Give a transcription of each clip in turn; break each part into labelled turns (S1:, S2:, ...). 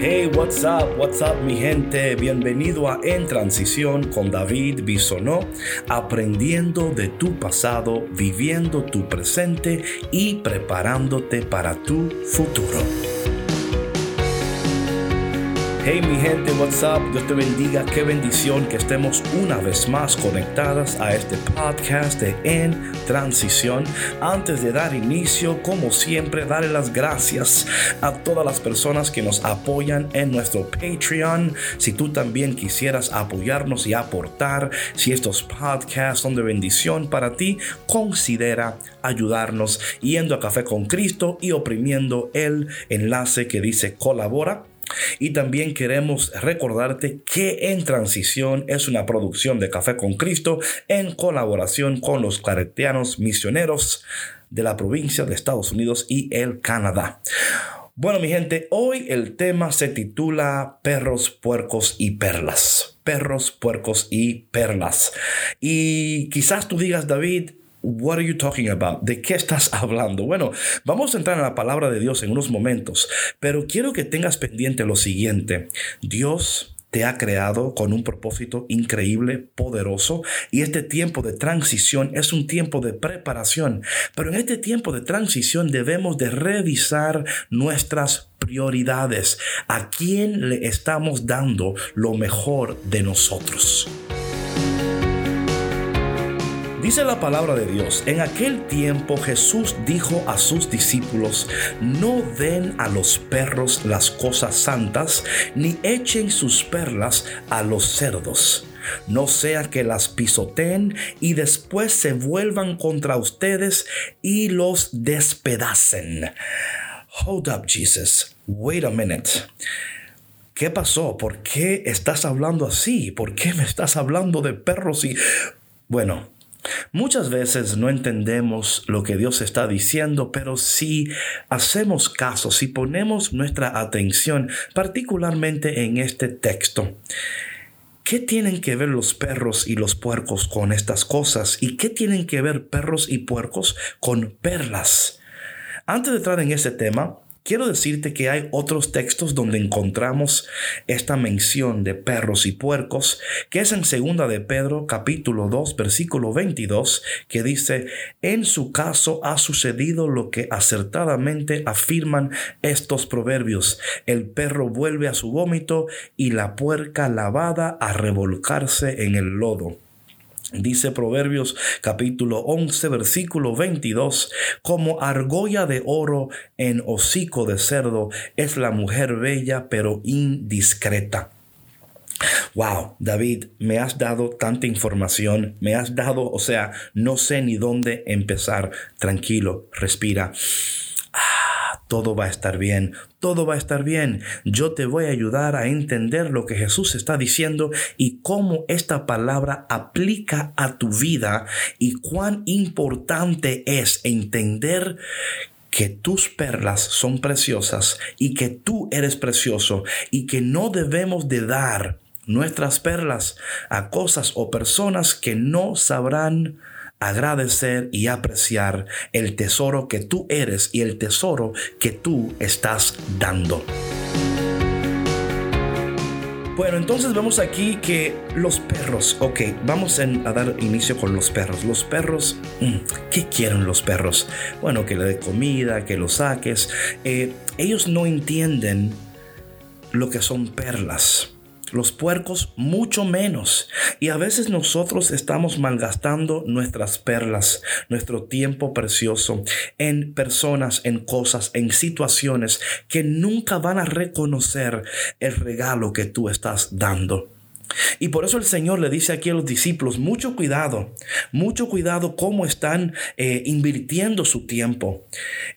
S1: Hey, what's up, what's up mi gente, bienvenido a En Transición con David Bisonó, aprendiendo de tu pasado, viviendo tu presente y preparándote para tu futuro. Hey mi gente, what's up? Dios te bendiga, qué bendición que estemos una vez más conectadas a este podcast de En Transición. Antes de dar inicio, como siempre, darle las gracias a todas las personas que nos apoyan en nuestro Patreon. Si tú también quisieras apoyarnos y aportar, si estos podcasts son de bendición para ti, considera ayudarnos yendo a Café con Cristo y oprimiendo el enlace que dice colabora y también queremos recordarte que En Transición es una producción de Café con Cristo en colaboración con los claretianos misioneros de la provincia de Estados Unidos y el Canadá. Bueno, mi gente, hoy el tema se titula Perros, Puercos y Perlas. Perros, puercos y perlas. Y quizás tú digas, David, What are you talking about? ¿De qué estás hablando? Bueno, vamos a entrar en la palabra de Dios en unos momentos, pero quiero que tengas pendiente lo siguiente. Dios te ha creado con un propósito increíble, poderoso, y este tiempo de transición es un tiempo de preparación. Pero en este tiempo de transición debemos de revisar nuestras prioridades. ¿A quién le estamos dando lo mejor de nosotros? Dice la palabra de Dios, en aquel tiempo Jesús dijo a sus discípulos, no den a los perros las cosas santas, ni echen sus perlas a los cerdos no sea que las pisoteen y después se vuelvan contra ustedes y los despedacen. Hold up, Jesus. Wait a minute. ¿Qué pasó? ¿Por qué estás hablando así? ¿Por qué me estás hablando de perros y... Bueno, Muchas veces no entendemos lo que Dios está diciendo, pero si hacemos caso, si ponemos nuestra atención particularmente en este texto, ¿Qué tienen que ver los perros y los puercos con estas cosas? ¿Y qué tienen que ver perros y puercos con perlas? Antes de entrar en ese tema, Quiero decirte que hay otros textos donde encontramos esta mención de perros y puercos, que es en segunda de Pedro capítulo 2 versículo 22, que dice, en su caso ha sucedido lo que acertadamente afirman estos proverbios, el perro vuelve a su vómito y la puerca lavada a revolcarse en el lodo. Dice Proverbios capítulo 11 versículo 22, como argolla de oro en hocico de cerdo es la mujer bella pero indiscreta. Wow, David, me has dado tanta información, me has dado, o sea, no sé ni dónde empezar. Tranquilo, respira todo va a estar bien, todo va a estar bien. Yo te voy a ayudar a entender lo que Jesús está diciendo y cómo esta palabra aplica a tu vida y cuán importante es entender que tus perlas son preciosas y que tú eres precioso y que no debemos de dar nuestras perlas a cosas o personas que no sabrán agradecer y apreciar el tesoro que tú eres y el tesoro que tú estás dando. Bueno, entonces vemos aquí que los perros, ok, vamos a dar inicio con los perros. Los perros, mm, ¿qué quieren los perros? Bueno, que le dé comida, que los saques. Eh, ellos no entienden lo que son perlas. Los puercos mucho menos. Y a veces nosotros estamos malgastando nuestras perlas, nuestro tiempo precioso en personas, en cosas, en situaciones que nunca van a reconocer el regalo que tú estás dando. Y por eso el Señor le dice aquí a los discípulos, mucho cuidado, mucho cuidado cómo están eh, invirtiendo su tiempo.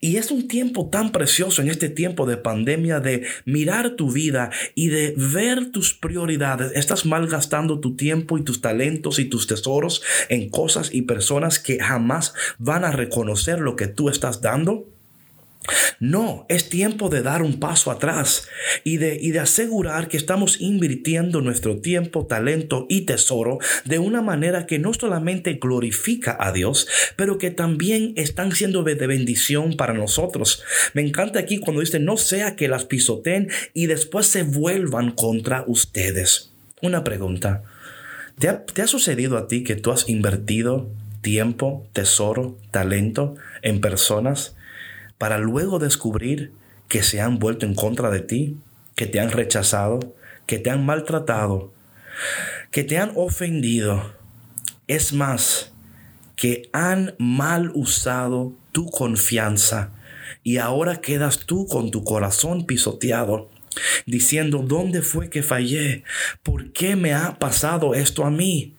S1: Y es un tiempo tan precioso en este tiempo de pandemia de mirar tu vida y de ver tus prioridades. Estás malgastando tu tiempo y tus talentos y tus tesoros en cosas y personas que jamás van a reconocer lo que tú estás dando. No, es tiempo de dar un paso atrás y de, y de asegurar que estamos invirtiendo nuestro tiempo, talento y tesoro de una manera que no solamente glorifica a Dios, pero que también están siendo de bendición para nosotros. Me encanta aquí cuando dice, no sea que las pisoteen y después se vuelvan contra ustedes. Una pregunta. ¿Te ha, ¿Te ha sucedido a ti que tú has invertido tiempo, tesoro, talento en personas para luego descubrir que se han vuelto en contra de ti, que te han rechazado, que te han maltratado, que te han ofendido. Es más, que han mal usado tu confianza y ahora quedas tú con tu corazón pisoteado, diciendo, ¿dónde fue que fallé? ¿Por qué me ha pasado esto a mí?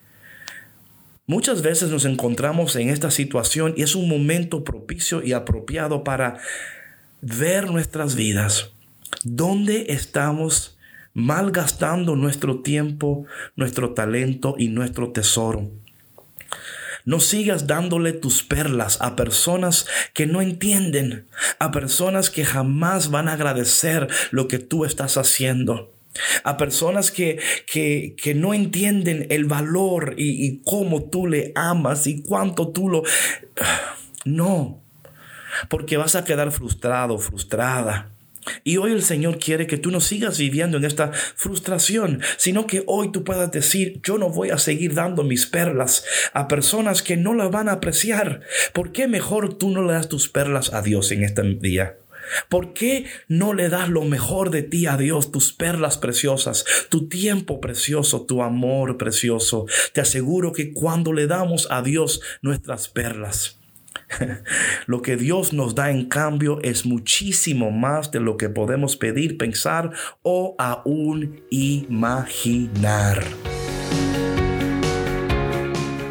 S1: Muchas veces nos encontramos en esta situación y es un momento propicio y apropiado para ver nuestras vidas. ¿Dónde estamos malgastando nuestro tiempo, nuestro talento y nuestro tesoro? No sigas dándole tus perlas a personas que no entienden, a personas que jamás van a agradecer lo que tú estás haciendo a personas que, que, que, no entienden el valor y, y cómo tú le amas y cuánto tú lo... No, porque vas a quedar frustrado, frustrada. Y hoy el Señor quiere que tú no sigas viviendo en esta frustración, sino que hoy tú puedas decir, yo no voy a seguir dando mis perlas a personas que no las van a apreciar. ¿Por qué mejor tú no le das tus perlas a Dios en este día? ¿Por qué no le das lo mejor de ti a Dios, tus perlas preciosas, tu tiempo precioso, tu amor precioso? Te aseguro que cuando le damos a Dios nuestras perlas, lo que Dios nos da en cambio es muchísimo más de lo que podemos pedir, pensar o aún imaginar.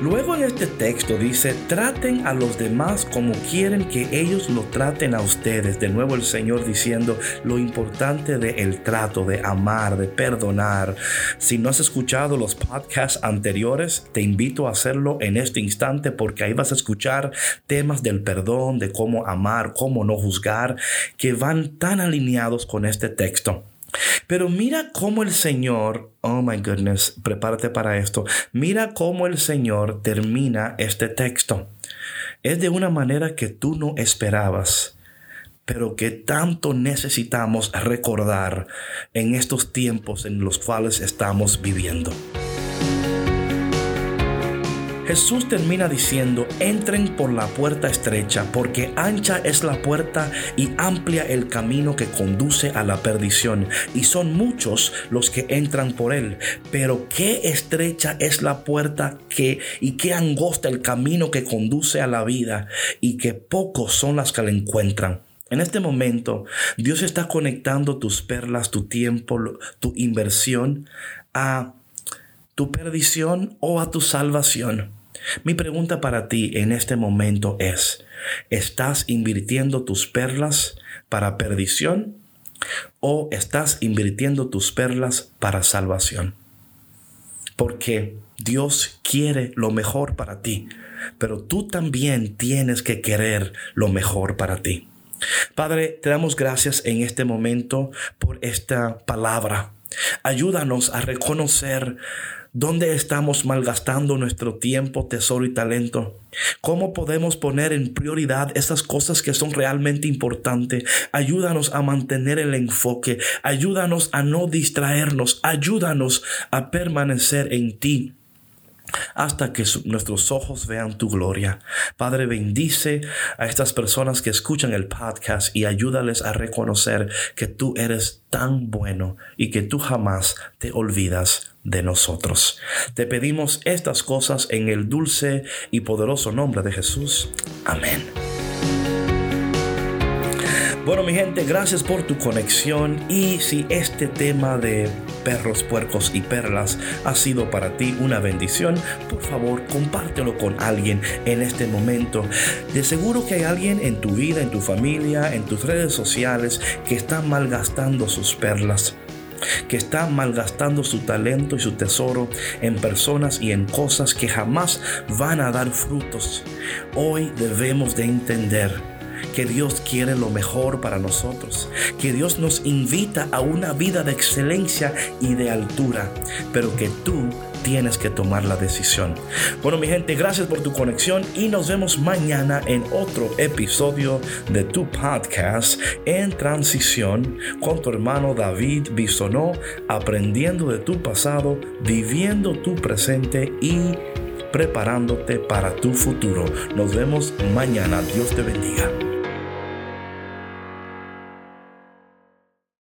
S1: Luego en este texto dice, traten a los demás como quieren que ellos lo traten a ustedes. De nuevo el Señor diciendo lo importante del el trato, de amar, de perdonar. Si no has escuchado los podcasts anteriores, te invito a hacerlo en este instante porque ahí vas a escuchar temas del perdón, de cómo amar, cómo no juzgar, que van tan alineados con este texto. Pero mira cómo el Señor, oh my goodness, prepárate para esto. Mira cómo el Señor termina este texto. Es de una manera que tú no esperabas pero que tanto necesitamos recordar en estos tiempos en los cuales estamos viviendo. Jesús termina diciendo, entren por la puerta estrecha, porque ancha es la puerta y amplia el camino que conduce a la perdición, y son muchos los que entran por él. Pero qué estrecha es la puerta que y qué angosta el camino que conduce a la vida, y que pocos son las que la encuentran. En este momento, Dios está conectando tus perlas, tu tiempo, tu inversión a tu perdición o a tu salvación. Mi pregunta para ti en este momento es, ¿estás invirtiendo tus perlas para perdición o estás invirtiendo tus perlas para salvación? Porque Dios quiere lo mejor para ti, pero tú también tienes que querer lo mejor para ti. Padre, te damos gracias en este momento por esta palabra. Ayúdanos a reconocer ¿Dónde estamos malgastando nuestro tiempo, tesoro y talento? ¿Cómo podemos poner en prioridad esas cosas que son realmente importantes? Ayúdanos a mantener el enfoque, ayúdanos a no distraernos, ayúdanos a permanecer en ti hasta que nuestros ojos vean tu gloria. Padre, bendice a estas personas que escuchan el podcast y ayúdales a reconocer que tú eres tan bueno y que tú jamás te olvidas de nosotros. Te pedimos estas cosas en el dulce y poderoso nombre de Jesús. Amén. Bueno, mi gente, gracias por tu conexión y si este tema de perros, puercos y perlas ha sido para ti una bendición, por favor, compártelo con alguien en este momento. De seguro que hay alguien en tu vida, en tu familia, en tus redes sociales que está malgastando sus perlas que está malgastando su talento y su tesoro en personas y en cosas que jamás van a dar frutos. Hoy debemos de entender que Dios quiere lo mejor para nosotros, que Dios nos invita a una vida de excelencia y de altura, pero que tú tienes que tomar la decisión. Bueno, mi gente, gracias por tu conexión y nos vemos mañana en otro episodio de tu podcast en transición con tu hermano David Bisonó, aprendiendo de tu pasado, viviendo tu presente y preparándote para tu futuro. Nos vemos mañana. Dios te bendiga.